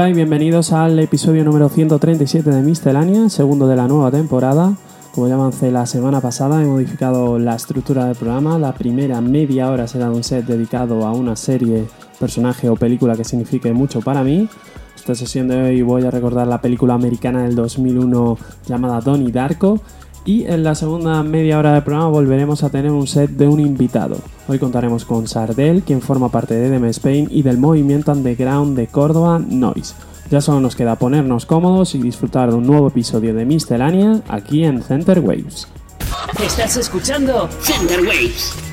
Hola y bienvenidos al episodio número 137 de Miscelánea, segundo de la nueva temporada. Como ya avancé la semana pasada, he modificado la estructura del programa. La primera media hora será un set dedicado a una serie, personaje o película que signifique mucho para mí. Esta sesión de hoy voy a recordar la película americana del 2001 llamada Donnie Darko y en la segunda media hora del programa volveremos a tener un set de un invitado. Hoy contaremos con Sardel, quien forma parte de EDM Spain y del movimiento underground de Córdoba Noise. Ya solo nos queda ponernos cómodos y disfrutar de un nuevo episodio de Miscelánea aquí en Center Waves. Estás escuchando Center Waves.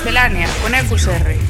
Miscelánea con EFUSR.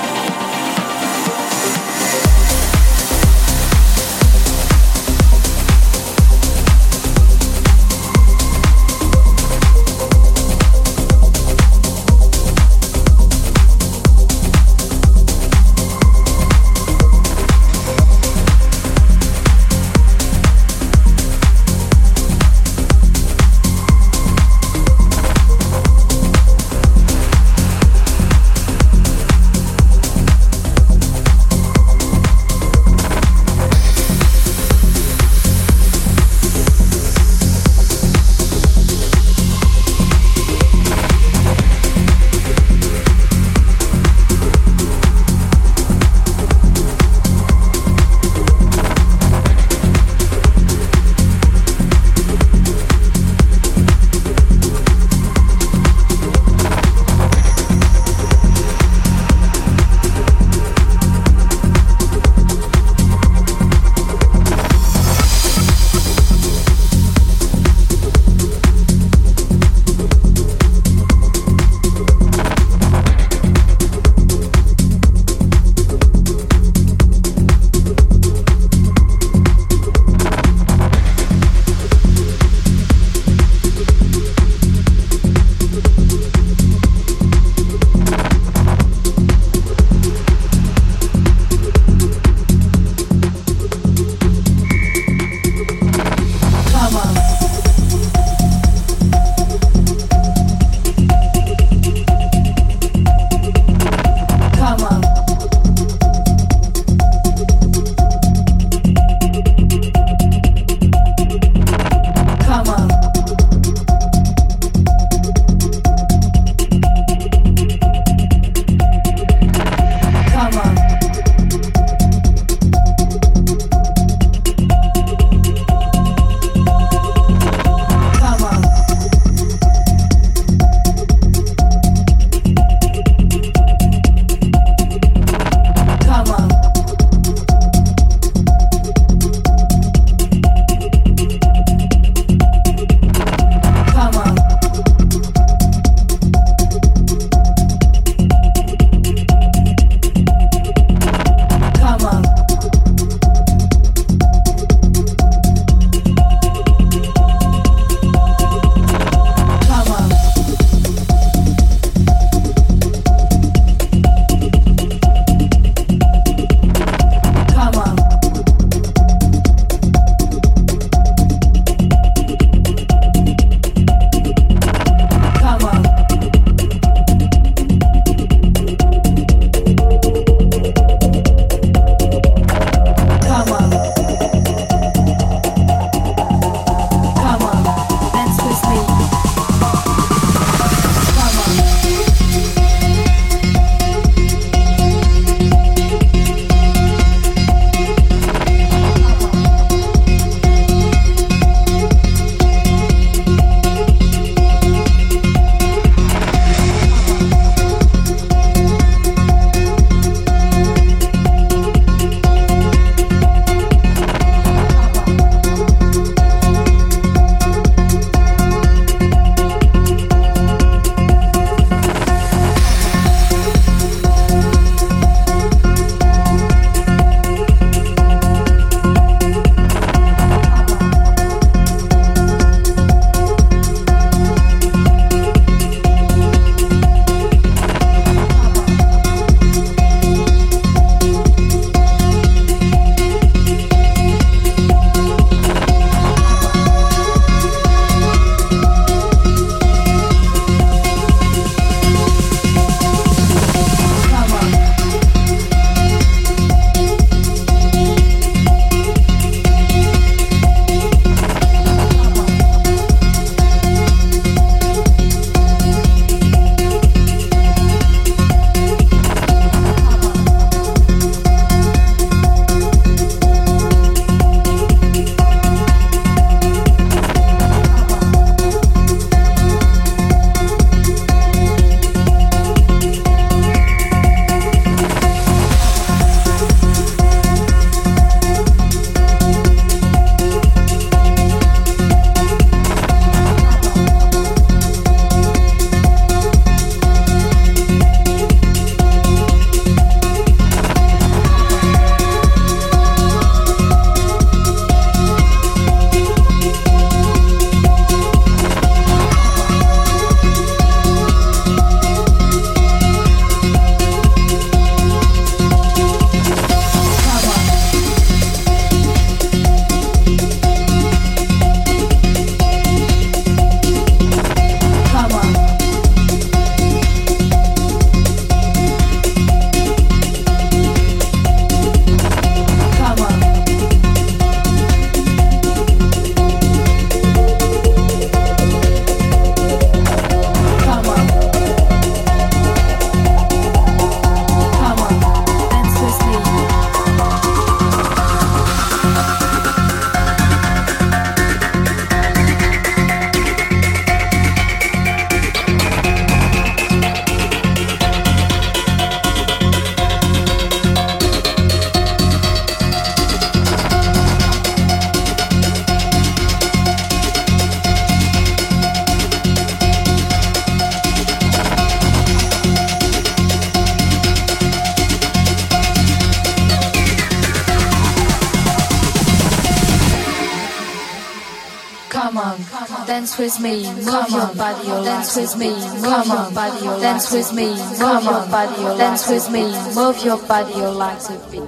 me, move your body, or dance with me, move your body, or dance with me, move your body, or dance with me, move your body, or like to be.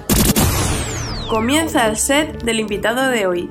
Comienza el set del invitado de hoy.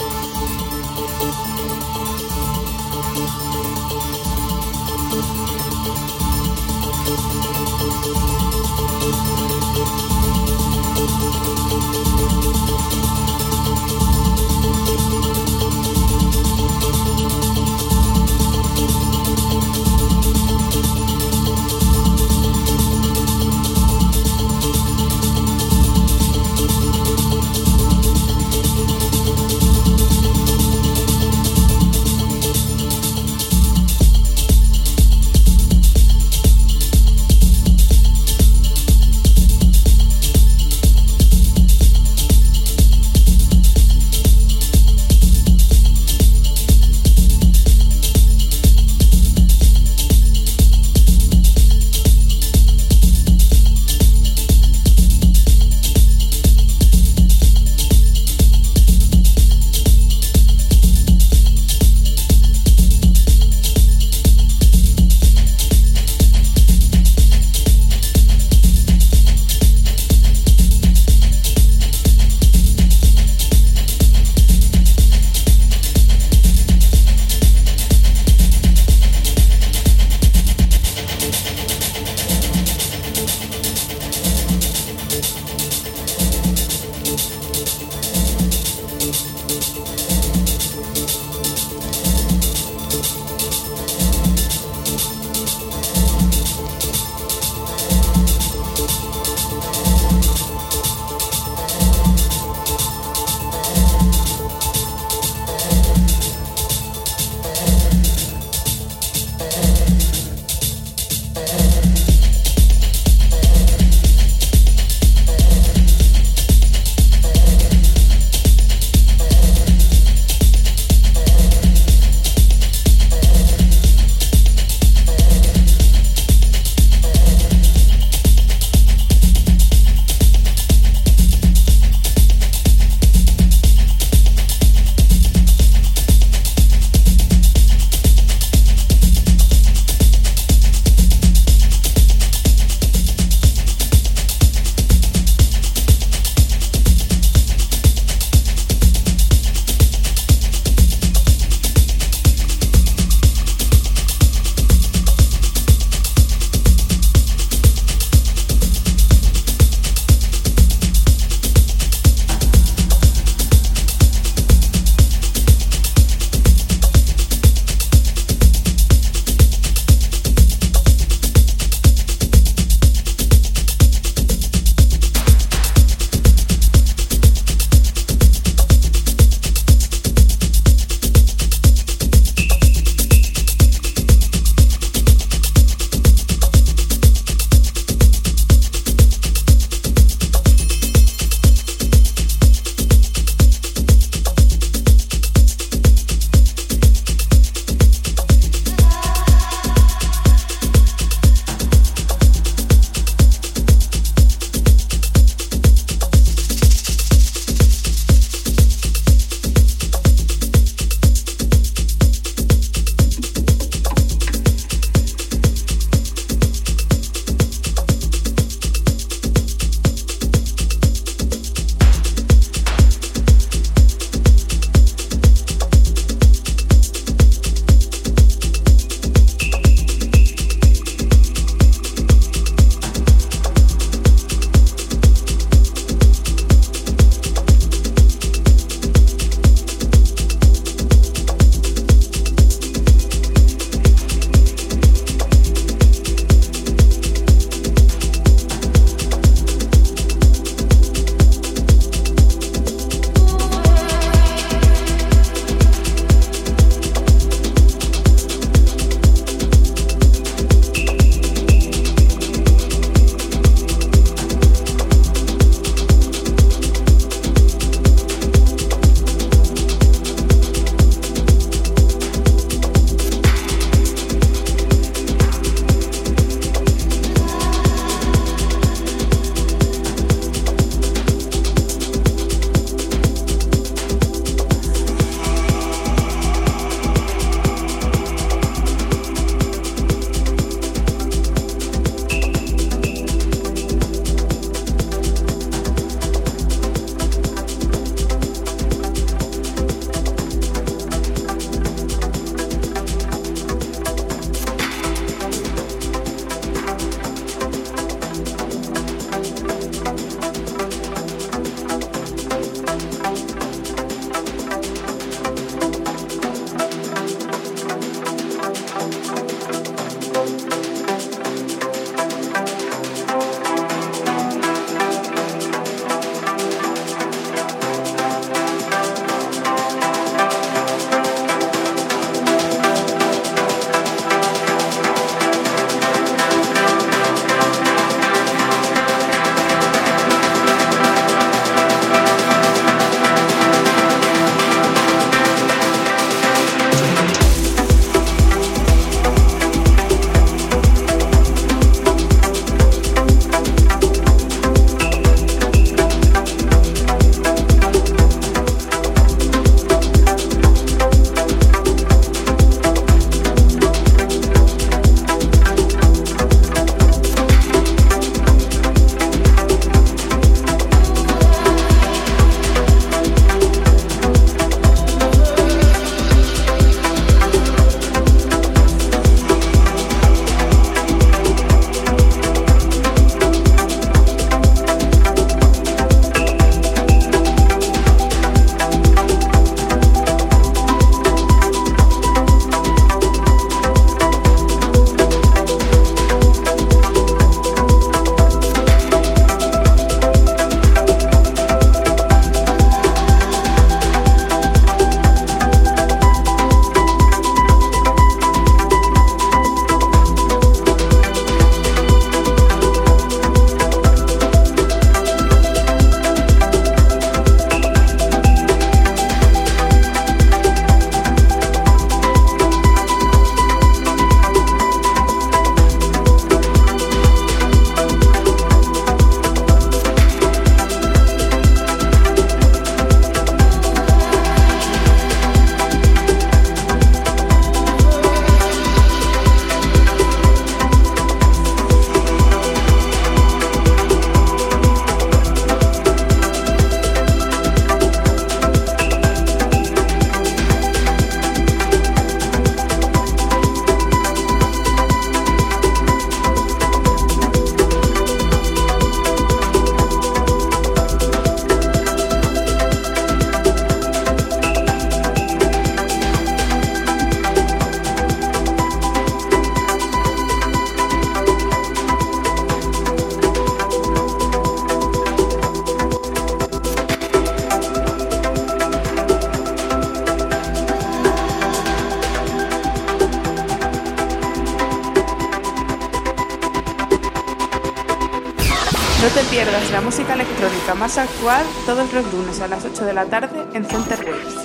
todos los lunes a las 8 de la tarde en Center Waves.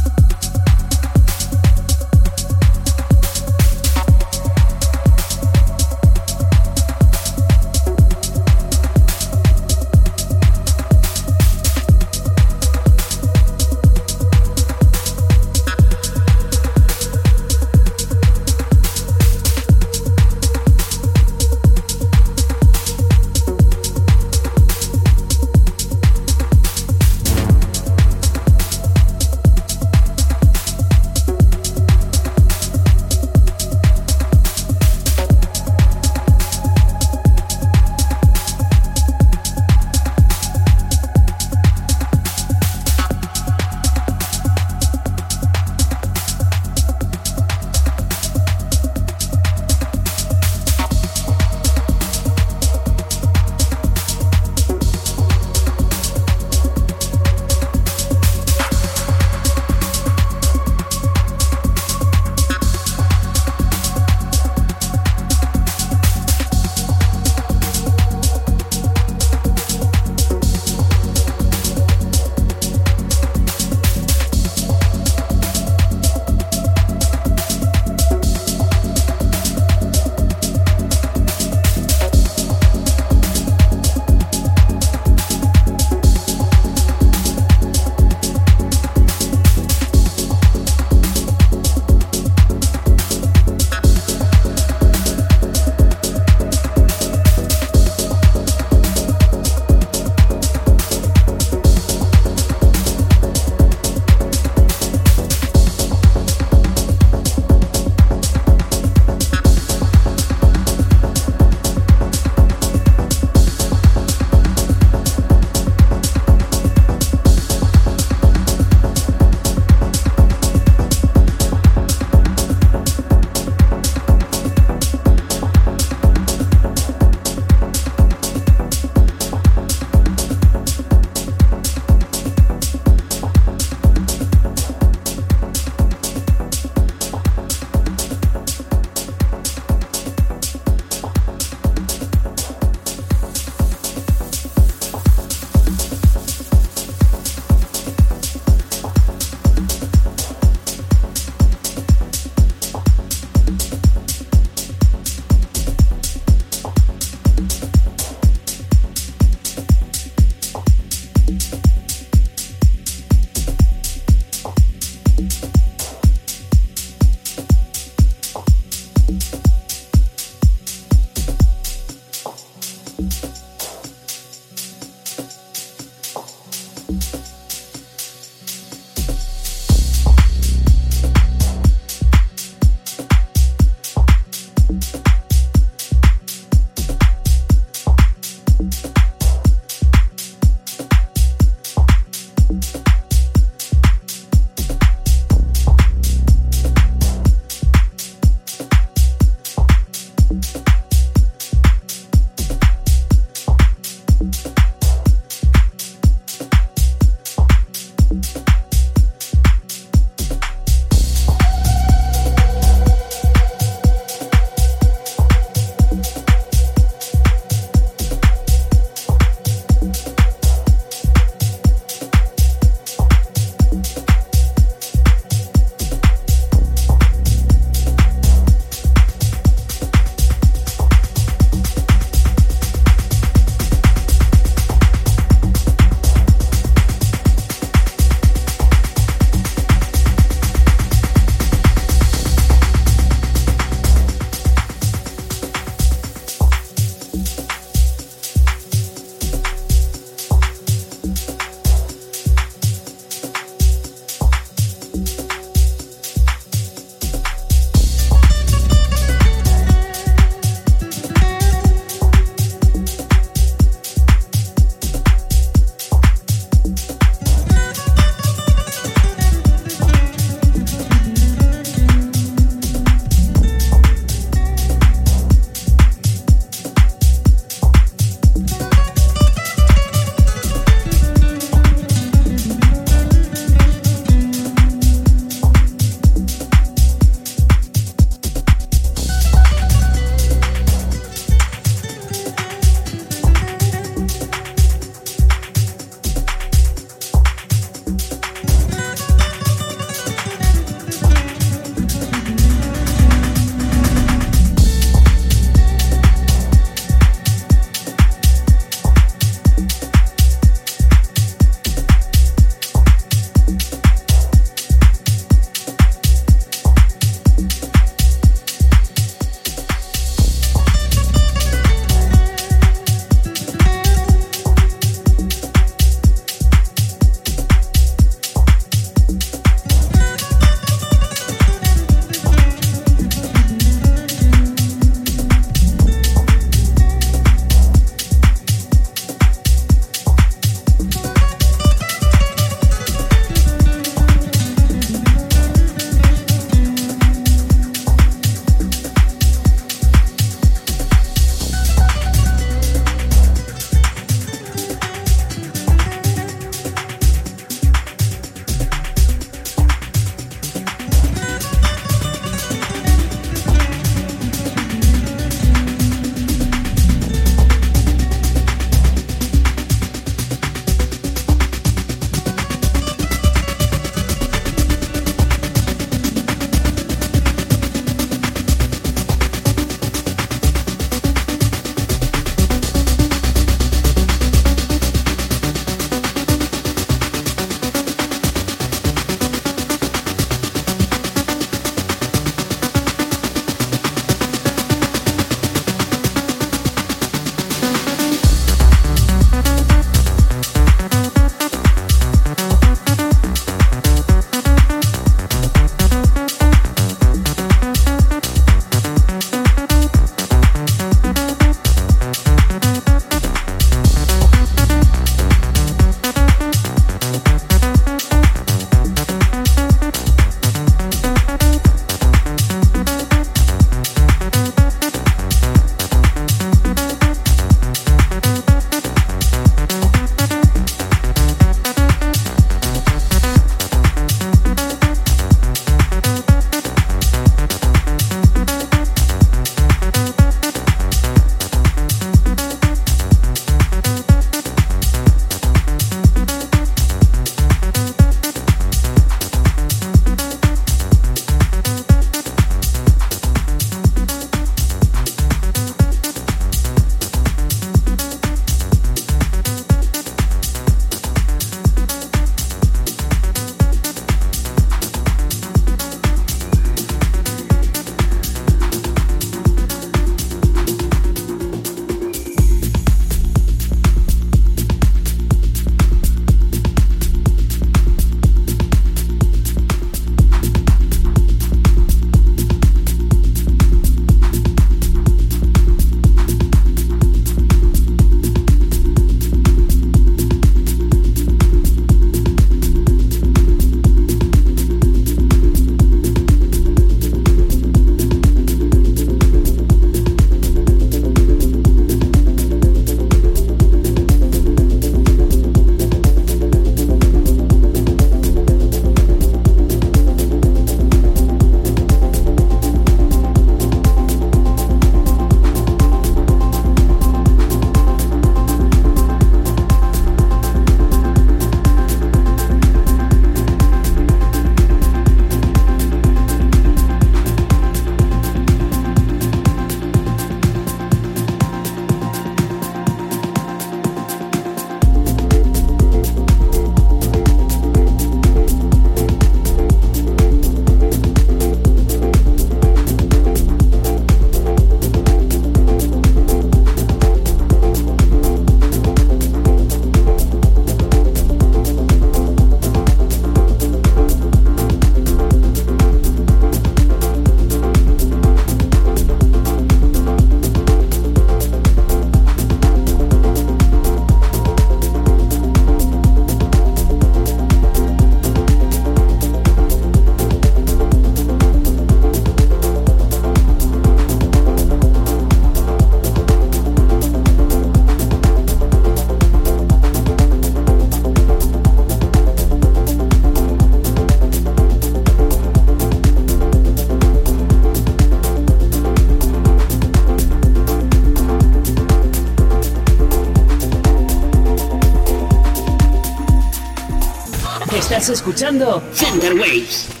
Escuchando Center Waves.